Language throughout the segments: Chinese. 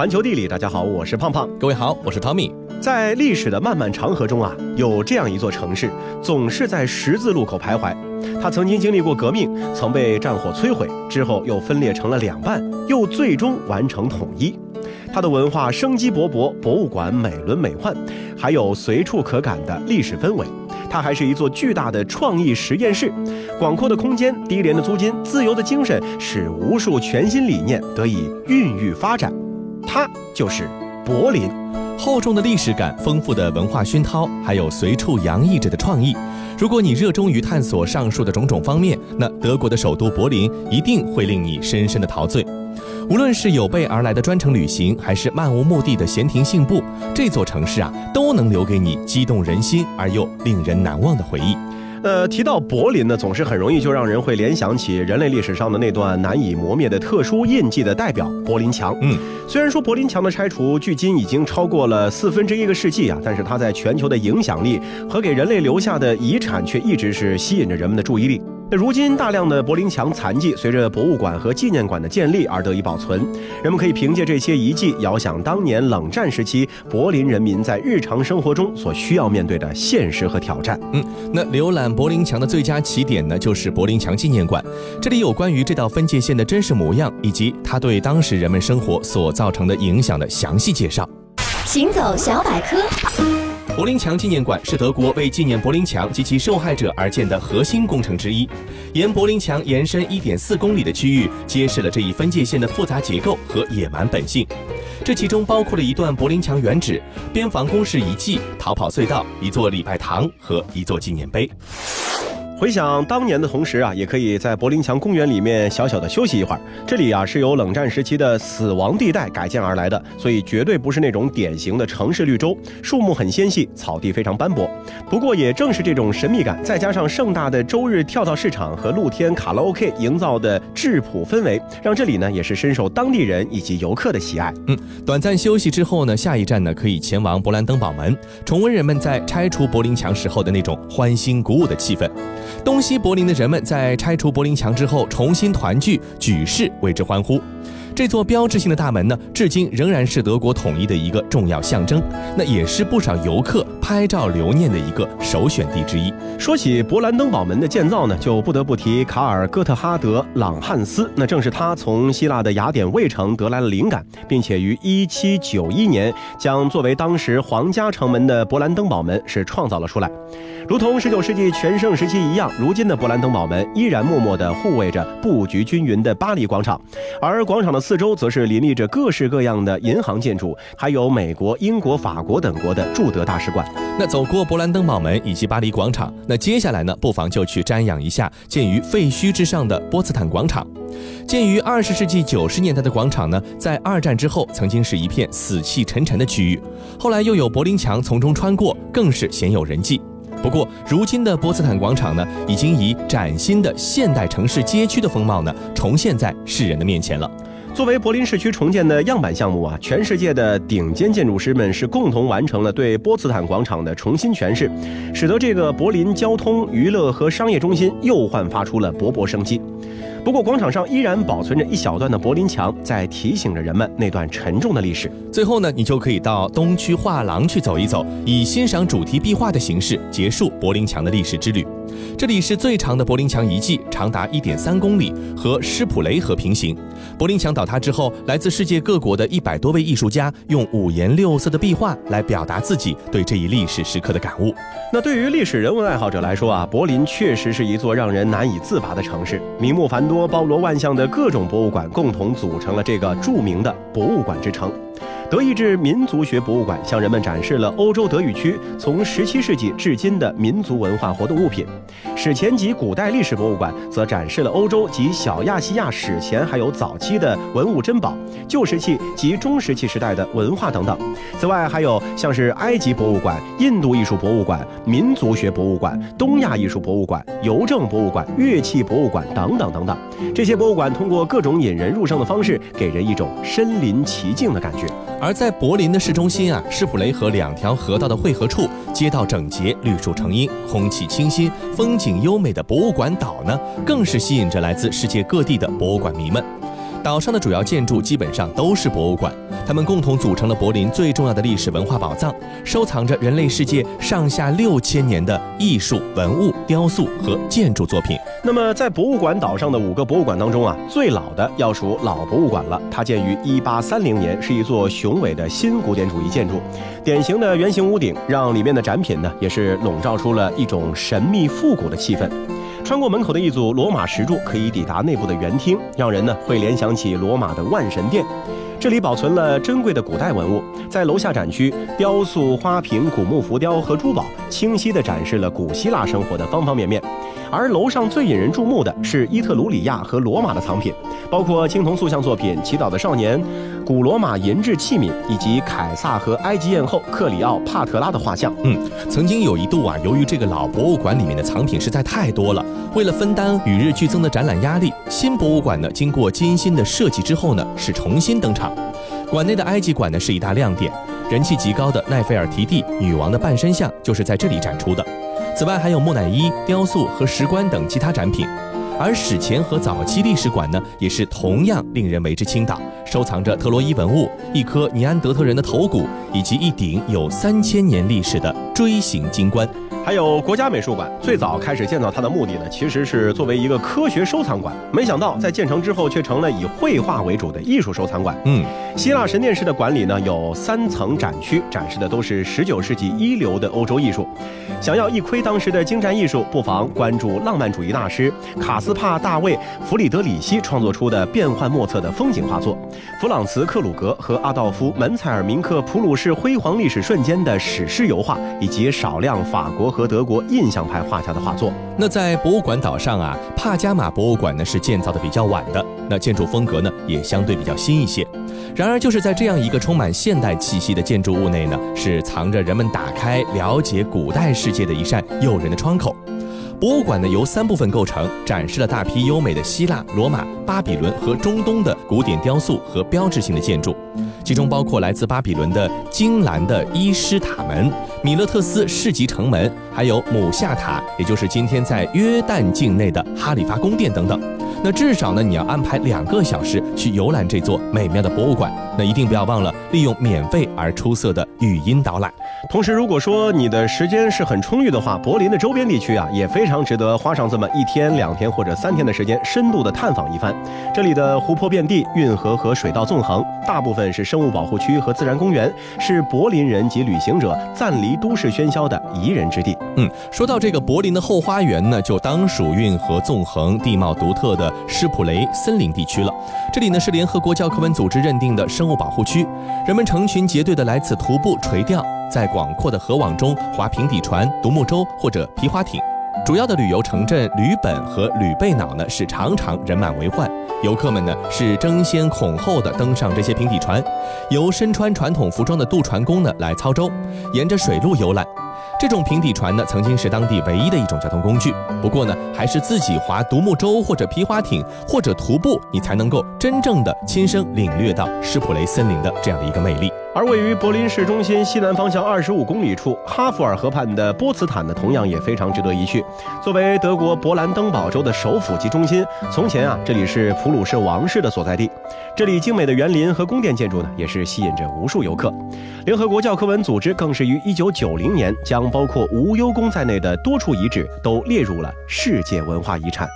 环球地理，大家好，我是胖胖。各位好，我是汤米。在历史的漫漫长河中啊，有这样一座城市，总是在十字路口徘徊。它曾经经历过革命，曾被战火摧毁，之后又分裂成了两半，又最终完成统一。它的文化生机勃勃，博物馆美轮美奂，还有随处可感的历史氛围。它还是一座巨大的创意实验室，广阔的空间、低廉的租金、自由的精神，使无数全新理念得以孕育发展。它就是柏林。厚重的历史感、丰富的文化熏陶，还有随处洋溢着的创意。如果你热衷于探索上述的种种方面，那德国的首都柏林一定会令你深深的陶醉。无论是有备而来的专程旅行，还是漫无目的的闲庭信步，这座城市啊，都能留给你激动人心而又令人难忘的回忆。呃，提到柏林呢，总是很容易就让人会联想起人类历史上的那段难以磨灭的特殊印记的代表——柏林墙。嗯，虽然说柏林墙的拆除距今已经超过了四分之一个世纪啊，但是它在全球的影响力和给人类留下的遗产却一直是吸引着人们的注意力。那如今，大量的柏林墙残迹随着博物馆和纪念馆的建立而得以保存，人们可以凭借这些遗迹，遥想当年冷战时期柏林人民在日常生活中所需要面对的现实和挑战。嗯，那浏览柏林墙的最佳起点呢，就是柏林墙纪念馆，这里有关于这道分界线的真实模样，以及它对当时人们生活所造成的影响的详细介绍。行走小百科。柏林墙纪念馆是德国为纪念柏林墙及其受害者而建的核心工程之一。沿柏林墙延伸1.4公里的区域，揭示了这一分界线的复杂结构和野蛮本性。这其中包括了一段柏林墙原址、边防工事遗迹、逃跑隧道、一座礼拜堂和一座纪念碑。回想当年的同时啊，也可以在柏林墙公园里面小小的休息一会儿。这里啊是由冷战时期的死亡地带改建而来的，所以绝对不是那种典型的城市绿洲，树木很纤细，草地非常斑驳。不过也正是这种神秘感，再加上盛大的周日跳蚤市场和露天卡拉 OK 营造的质朴氛围，让这里呢也是深受当地人以及游客的喜爱。嗯，短暂休息之后呢，下一站呢可以前往勃兰登堡门，重温人们在拆除柏林墙时候的那种欢欣鼓舞的气氛。东西柏林的人们在拆除柏林墙之后重新团聚，举世为之欢呼。这座标志性的大门呢，至今仍然是德国统一的一个重要象征，那也是不少游客拍照留念的一个首选地之一。说起勃兰登堡门的建造呢，就不得不提卡尔·哥特哈德·朗汉斯，那正是他从希腊的雅典卫城得来了灵感，并且于1791年将作为当时皇家城门的勃兰登堡门是创造了出来。如同19世纪全盛时期一样，如今的勃兰登堡门依然默默地护卫着布局均匀的巴黎广场，而广场的。四周则是林立着各式各样的银行建筑，还有美国、英国、法国等国的驻德大使馆。那走过勃兰登堡门以及巴黎广场，那接下来呢，不妨就去瞻仰一下建于废墟之上的波茨坦广场。建于二十世纪九十年代的广场呢，在二战之后曾经是一片死气沉沉的区域，后来又有柏林墙从中穿过，更是鲜有人迹。不过，如今的波茨坦广场呢，已经以崭新的现代城市街区的风貌呢，重现在世人的面前了。作为柏林市区重建的样板项目啊，全世界的顶尖建筑师们是共同完成了对波茨坦广场的重新诠释，使得这个柏林交通、娱乐和商业中心又焕发出了勃勃生机。不过，广场上依然保存着一小段的柏林墙，在提醒着人们那段沉重的历史。最后呢，你就可以到东区画廊去走一走，以欣赏主题壁画的形式结束柏林墙的历史之旅。这里是最长的柏林墙遗迹，长达一点三公里，和施普雷河平行。柏林墙倒塌之后，来自世界各国的一百多位艺术家用五颜六色的壁画来表达自己对这一历史时刻的感悟。那对于历史人文爱好者来说啊，柏林确实是一座让人难以自拔的城市。名目繁多、包罗万象的各种博物馆共同组成了这个著名的博物馆之城。德意志民族学博物馆向人们展示了欧洲德语区从17世纪至今的民族文化活动物品，史前及古代历史博物馆则展示了欧洲及小亚细亚史前还有早期的文物珍宝、旧石器及中石器时代的文化等等。此外，还有像是埃及博物馆、印度艺术博物馆、民族学博物馆、东亚艺术博物馆、邮政博物馆、乐器博物馆等等等等。这些博物馆通过各种引人入胜的方式，给人一种身临其境的感觉。而在柏林的市中心啊，施普雷河两条河道的汇合处，街道整洁，绿树成荫，空气清新，风景优美的博物馆岛呢，更是吸引着来自世界各地的博物馆迷们。岛上的主要建筑基本上都是博物馆。他们共同组成了柏林最重要的历史文化宝藏，收藏着人类世界上下六千年的艺术、文物、雕塑和建筑作品。那么，在博物馆岛上的五个博物馆当中啊，最老的要数老博物馆了。它建于一八三零年，是一座雄伟的新古典主义建筑，典型的圆形屋顶让里面的展品呢，也是笼罩出了一种神秘复古的气氛。穿过门口的一组罗马石柱，可以抵达内部的园厅，让人呢会联想起罗马的万神殿。这里保存了珍贵的古代文物，在楼下展区，雕塑、花瓶、古木浮雕和珠宝，清晰地展示了古希腊生活的方方面面。而楼上最引人注目的是伊特鲁里亚和罗马的藏品，包括青铜塑像作品《祈祷的少年》、古罗马银质器皿以及凯撒和埃及艳后克里奥帕特拉的画像。嗯，曾经有一度啊，由于这个老博物馆里面的藏品实在太多了，为了分担与日俱增的展览压力，新博物馆呢经过精心的设计之后呢，是重新登场。馆内的埃及馆呢是一大亮点，人气极高的奈菲尔提蒂女王的半身像就是在这里展出的。此外还有木乃伊、雕塑和石棺等其他展品。而史前和早期历史馆呢，也是同样令人为之倾倒，收藏着特洛伊文物、一颗尼安德特人的头骨以及一顶有三千年历史的锥形金冠。还有国家美术馆，最早开始建造它的目的呢，其实是作为一个科学收藏馆。没想到在建成之后，却成了以绘画为主的艺术收藏馆。嗯，希腊神殿式的馆里呢，有三层展区，展示的都是十九世纪一流的欧洲艺术。想要一窥当时的精湛艺术，不妨关注浪漫主义大师卡斯帕·大卫·弗里德里希创作出的变幻莫测的风景画作，弗朗茨·克鲁格和阿道夫·门采尔铭刻普鲁士辉煌历史瞬间的史诗油画，以及少量法国和德国印象派画家的画作。那在博物馆岛上啊，帕加马博物馆呢是建造的比较晚的，那建筑风格呢也相对比较新一些。然而，就是在这样一个充满现代气息的建筑物内呢，是藏着人们打开了解古代世界的一扇诱人的窗口。博物馆呢由三部分构成，展示了大批优美的希腊、罗马、巴比伦和中东的古典雕塑和标志性的建筑，其中包括来自巴比伦的金蓝的伊施塔门、米勒特斯市集城门，还有姆夏塔，也就是今天在约旦境内的哈里发宫殿等等。那至少呢，你要安排两个小时去游览这座美妙的博物馆。那一定不要忘了利用免费而出色的语音导览。同时，如果说你的时间是很充裕的话，柏林的周边地区啊，也非常值得花上这么一天、两天或者三天的时间，深度的探访一番。这里的湖泊遍地，运河和水道纵横，大部分是生物保护区和自然公园，是柏林人及旅行者暂离都市喧嚣的宜人之地。嗯，说到这个柏林的后花园呢，就当属运河纵横、地貌独特的施普雷森林地区了。这里呢是联合国教科文组织认定的生物保护区，人们成群结队的来此徒步、垂钓。在广阔的河网中划平底船、独木舟或者皮划艇，主要的旅游城镇吕本和吕贝瑙呢是常常人满为患，游客们呢是争先恐后的登上这些平底船，由身穿传统服装的渡船工呢来操舟，沿着水路游览。这种平底船呢曾经是当地唯一的一种交通工具，不过呢还是自己划独木舟或者皮划艇或者徒步，你才能够真正的亲身领略到施普雷森林的这样的一个魅力。而位于柏林市中心西南方向二十五公里处，哈弗尔河畔的波茨坦呢，同样也非常值得一去。作为德国勃兰登堡州的首府及中心，从前啊，这里是普鲁士王室的所在地。这里精美的园林和宫殿建筑呢，也是吸引着无数游客。联合国教科文组织更是于一九九零年，将包括无忧宫在内的多处遗址都列入了世界文化遗产。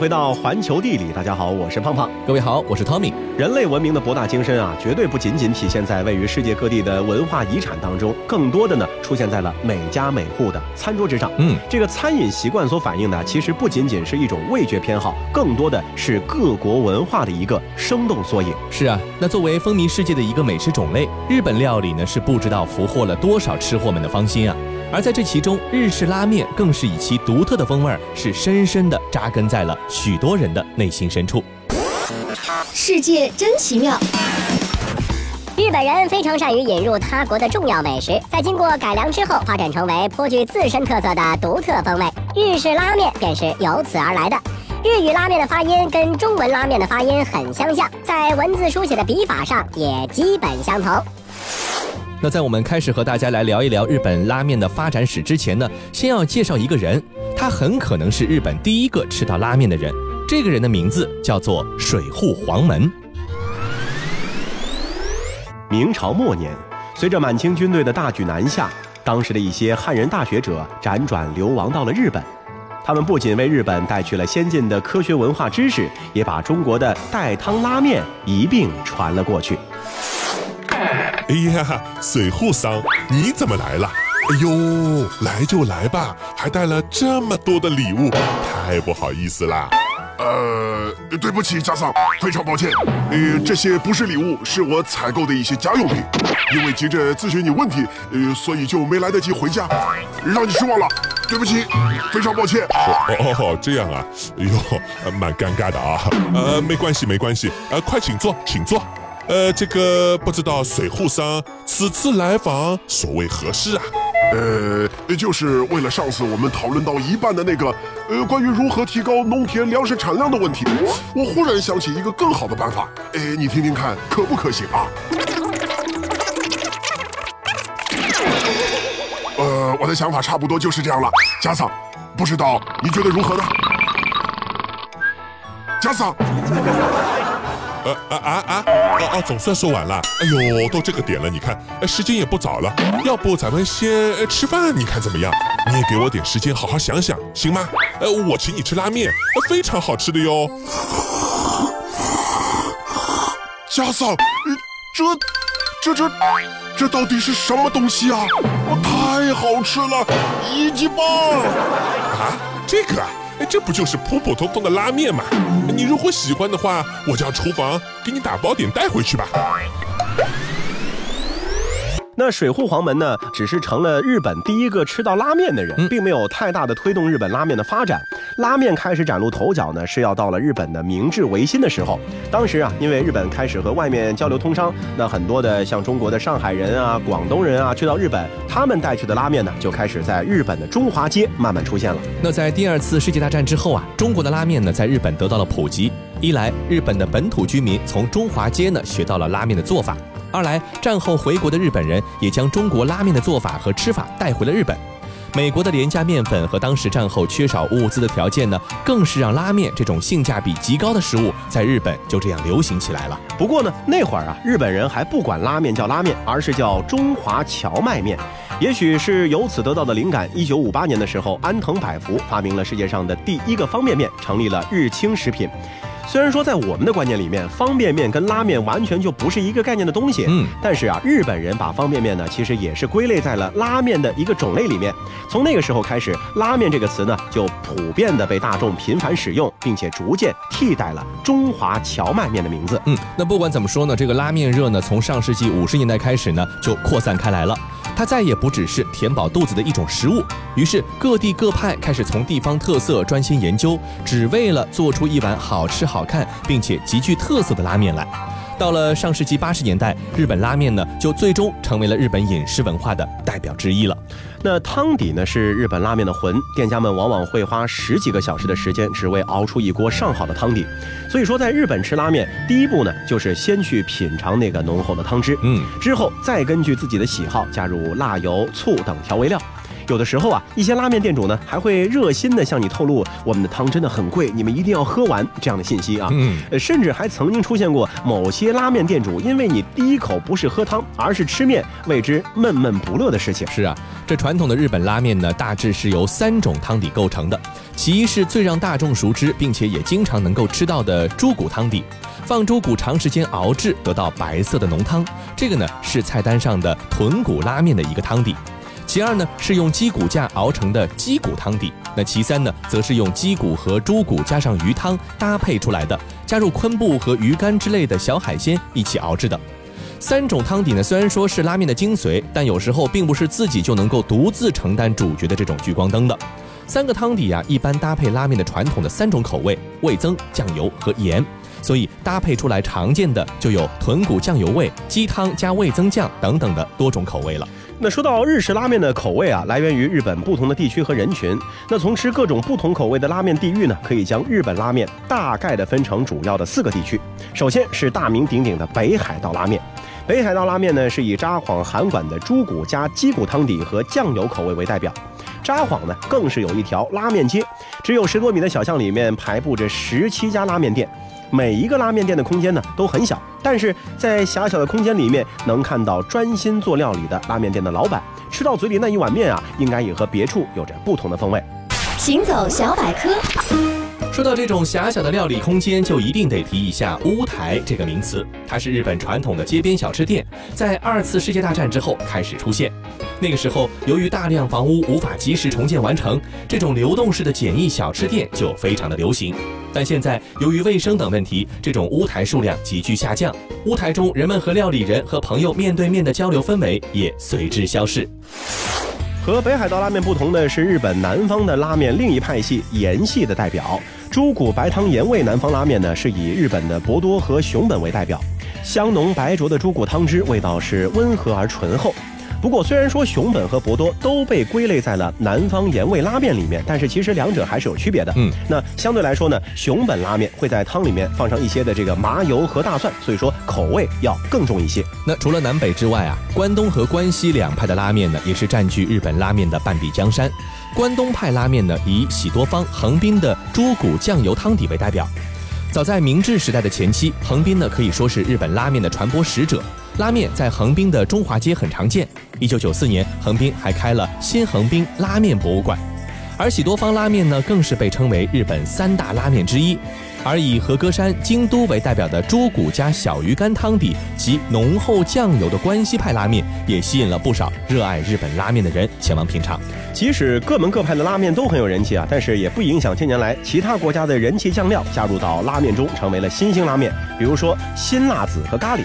回到环球地理，大家好，我是胖胖。各位好，我是 Tommy。人类文明的博大精深啊，绝对不仅仅体现在位于世界各地的文化遗产当中，更多的呢出现在了每家每户的餐桌之上。嗯，这个餐饮习惯所反映的，其实不仅仅是一种味觉偏好，更多的是各国文化的一个生动缩影。是啊，那作为风靡世界的一个美食种类，日本料理呢是不知道俘获了多少吃货们的芳心啊。而在这其中，日式拉面更是以其独特的风味儿，是深深地扎根在了许多人的内心深处。世界真奇妙。日本人非常善于引入他国的重要美食，在经过改良之后，发展成为颇具自身特色的独特风味。日式拉面便是由此而来的。日语拉面的发音跟中文拉面的发音很相像，在文字书写的笔法上也基本相同。那在我们开始和大家来聊一聊日本拉面的发展史之前呢，先要介绍一个人，他很可能是日本第一个吃到拉面的人。这个人的名字叫做水户黄门。明朝末年，随着满清军队的大举南下，当时的一些汉人大学者辗转流亡到了日本。他们不仅为日本带去了先进的科学文化知识，也把中国的带汤拉面一并传了过去。哎呀，水户桑，你怎么来了？哎呦，来就来吧，还带了这么多的礼物，太不好意思啦。呃，对不起，家桑，非常抱歉。呃，这些不是礼物，是我采购的一些家用品。因为急着咨询你问题，呃，所以就没来得及回家，让你失望了。对不起，非常抱歉。哦哦，这样啊，哎呦，蛮尴尬的啊。呃，没关系，没关系。呃，快请坐，请坐。呃，这个不知道水户桑此次来访所谓何事啊？呃，就是为了上次我们讨论到一半的那个，呃，关于如何提高农田粮食产量的问题，我忽然想起一个更好的办法。哎，你听听看，可不可行啊？呃，我的想法差不多就是这样了。家桑，不知道你觉得如何呢？家桑，呃啊啊啊！哦哦，总算说完了。哎呦，都这个点了，你看，时间也不早了，要不咱们先吃饭，你看怎么样？你也给我点时间，好好想想，行吗？呃，我请你吃拉面，非常好吃的哟。家桑，呃这、这、这、这到底是什么东西啊？太好吃了，一级棒！啊，这个，哎，这不就是普普通通的拉面吗？你如果喜欢的话，我叫厨房给你打包点带回去吧。那水户黄门呢，只是成了日本第一个吃到拉面的人，嗯并没有太大的推动日本拉面的发展。拉面开始崭露头角呢，是要到了日本的明治维新的时候。当时啊，因为日本开始和外面交流通商，那很多的像中国的上海人啊、广东人啊，去到日本，他们带去的拉面呢，就开始在日本的中华街慢慢出现了。那在第二次世界大战之后啊，中国的拉面呢在日本得到了普及。一来，日本的本土居民从中华街呢学到了拉面的做法；二来，战后回国的日本人也将中国拉面的做法和吃法带回了日本。美国的廉价面粉和当时战后缺少物资的条件呢，更是让拉面这种性价比极高的食物在日本就这样流行起来了。不过呢，那会儿啊，日本人还不管拉面叫拉面，而是叫中华荞麦面。也许是由此得到的灵感，一九五八年的时候，安藤百福发明了世界上的第一个方便面，成立了日清食品。虽然说在我们的观念里面，方便面跟拉面完全就不是一个概念的东西，嗯，但是啊，日本人把方便面呢，其实也是归类在了拉面的一个种类里面。从那个时候开始，拉面这个词呢，就普遍的被大众频繁使用，并且逐渐替代了中华荞麦面的名字。嗯，那不管怎么说呢，这个拉面热呢，从上世纪五十年代开始呢，就扩散开来了。它再也不只是填饱肚子的一种食物，于是各地各派开始从地方特色专心研究，只为了做出一碗好吃好看并且极具特色的拉面来。到了上世纪八十年代，日本拉面呢就最终成为了日本饮食文化的代表之一了。那汤底呢是日本拉面的魂，店家们往往会花十几个小时的时间，只为熬出一锅上好的汤底。所以说，在日本吃拉面，第一步呢就是先去品尝那个浓厚的汤汁，嗯，之后再根据自己的喜好加入辣油、醋等调味料。有的时候啊，一些拉面店主呢还会热心的向你透露，我们的汤真的很贵，你们一定要喝完这样的信息啊。嗯，呃，甚至还曾经出现过某些拉面店主因为你第一口不是喝汤，而是吃面，为之闷闷不乐的事情。是啊，这传统的日本拉面呢，大致是由三种汤底构成的。其一是最让大众熟知，并且也经常能够吃到的猪骨汤底，放猪骨长时间熬制得到白色的浓汤，这个呢是菜单上的豚骨拉面的一个汤底。其二呢是用鸡骨架熬成的鸡骨汤底，那其三呢则是用鸡骨和猪骨加上鱼汤搭配出来的，加入昆布和鱼干之类的小海鲜一起熬制的。三种汤底呢虽然说是拉面的精髓，但有时候并不是自己就能够独自承担主角的这种聚光灯的。三个汤底啊，一般搭配拉面的传统的三种口味：味增、酱油和盐。所以搭配出来常见的就有豚骨酱油味、鸡汤加味增酱等等的多种口味了。那说到日式拉面的口味啊，来源于日本不同的地区和人群。那从吃各种不同口味的拉面地域呢，可以将日本拉面大概的分成主要的四个地区。首先是大名鼎鼎的北海道拉面。北海道拉面呢，是以札幌韩馆的猪骨加鸡骨汤底和酱油口味为代表。札幌呢，更是有一条拉面街，只有十多米的小巷里面排布着十七家拉面店。每一个拉面店的空间呢都很小，但是在狭小的空间里面能看到专心做料理的拉面店的老板，吃到嘴里那一碗面啊，应该也和别处有着不同的风味。行走小百科，说到这种狭小的料理空间，就一定得提一下屋台这个名词。它是日本传统的街边小吃店，在二次世界大战之后开始出现。那个时候，由于大量房屋无法及时重建完成，这种流动式的简易小吃店就非常的流行。但现在由于卫生等问题，这种屋台数量急剧下降，屋台中人们和料理人和朋友面对面的交流氛围也随之消逝。和北海道拉面不同的是，日本南方的拉面另一派系盐系的代表，猪骨白汤盐味南方拉面呢，是以日本的博多和熊本为代表，香浓白灼的猪骨汤汁味道是温和而醇厚。不过，虽然说熊本和博多都被归类在了南方盐味拉面里面，但是其实两者还是有区别的。嗯，那相对来说呢，熊本拉面会在汤里面放上一些的这个麻油和大蒜，所以说口味要更重一些。那除了南北之外啊，关东和关西两派的拉面呢，也是占据日本拉面的半壁江山。关东派拉面呢，以喜多方、横滨的猪骨酱油汤底为代表。早在明治时代的前期，横滨呢可以说是日本拉面的传播使者。拉面在横滨的中华街很常见。一九九四年，横滨还开了新横滨拉面博物馆。而喜多方拉面呢，更是被称为日本三大拉面之一。而以和歌山、京都为代表的猪骨加小鱼干汤底及浓厚酱油的关西派拉面，也吸引了不少热爱日本拉面的人前往品尝。即使各门各派的拉面都很有人气啊，但是也不影响近年来其他国家的人气酱料加入到拉面中，成为了新兴拉面。比如说辛辣子和咖喱。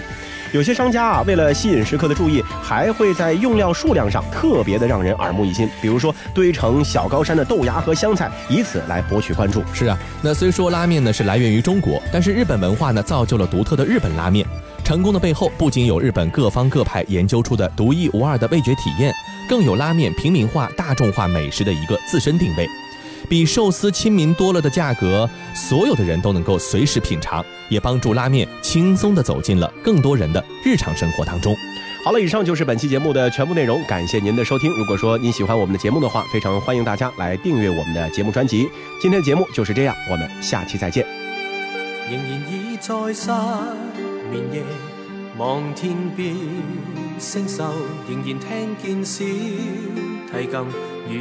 有些商家啊，为了吸引食客的注意，还会在用料数量上特别的让人耳目一新。比如说堆成小高山的豆芽和香菜，以此来博取关注。是啊，那虽说拉面呢是来源于中国，但是日本文化呢造就了独特的日本拉面。成功的背后，不仅有日本各方各派研究出的独一无二的味觉体验，更有拉面平民化、大众化美食的一个自身定位。比寿司亲民多了的价格，所有的人都能够随时品尝，也帮助拉面轻松地走进了更多人的日常生活当中。好了，以上就是本期节目的全部内容，感谢您的收听。如果说您喜欢我们的节目的话，非常欢迎大家来订阅我们的节目专辑。今天的节目就是这样，我们下期再见。仍然倚在失眠夜，望天边星宿，仍然聽見小提琴如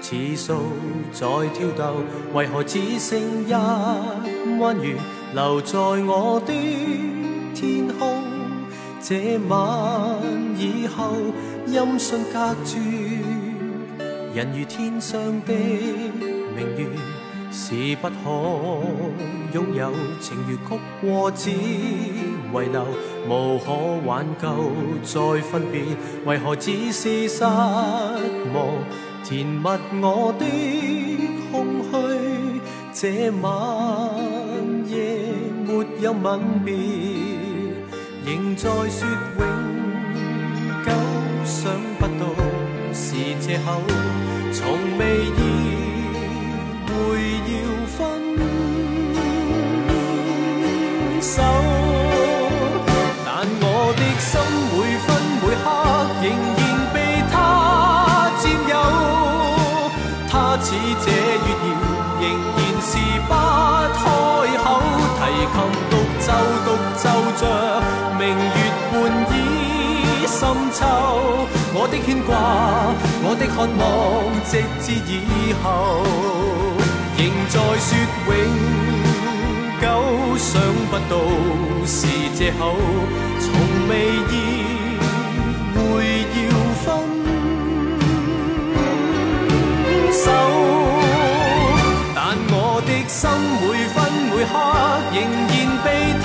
泣似诉在挑逗，為何只剩一弯月留在我的天空？這晚以後，音訊隔絕，人如天上的明月。是不可擁有，情如曲过只遺留，無可挽救再分別，為何只是失望？填密我的空虚，这晚夜没有吻别，仍在说永久，想不到是借口，从未意。着明月半倚深秋。我的牵挂，我的渴望，直至以后。仍在说永久，想不到是借口，从未意会要分手。但我的心每分每刻仍然被他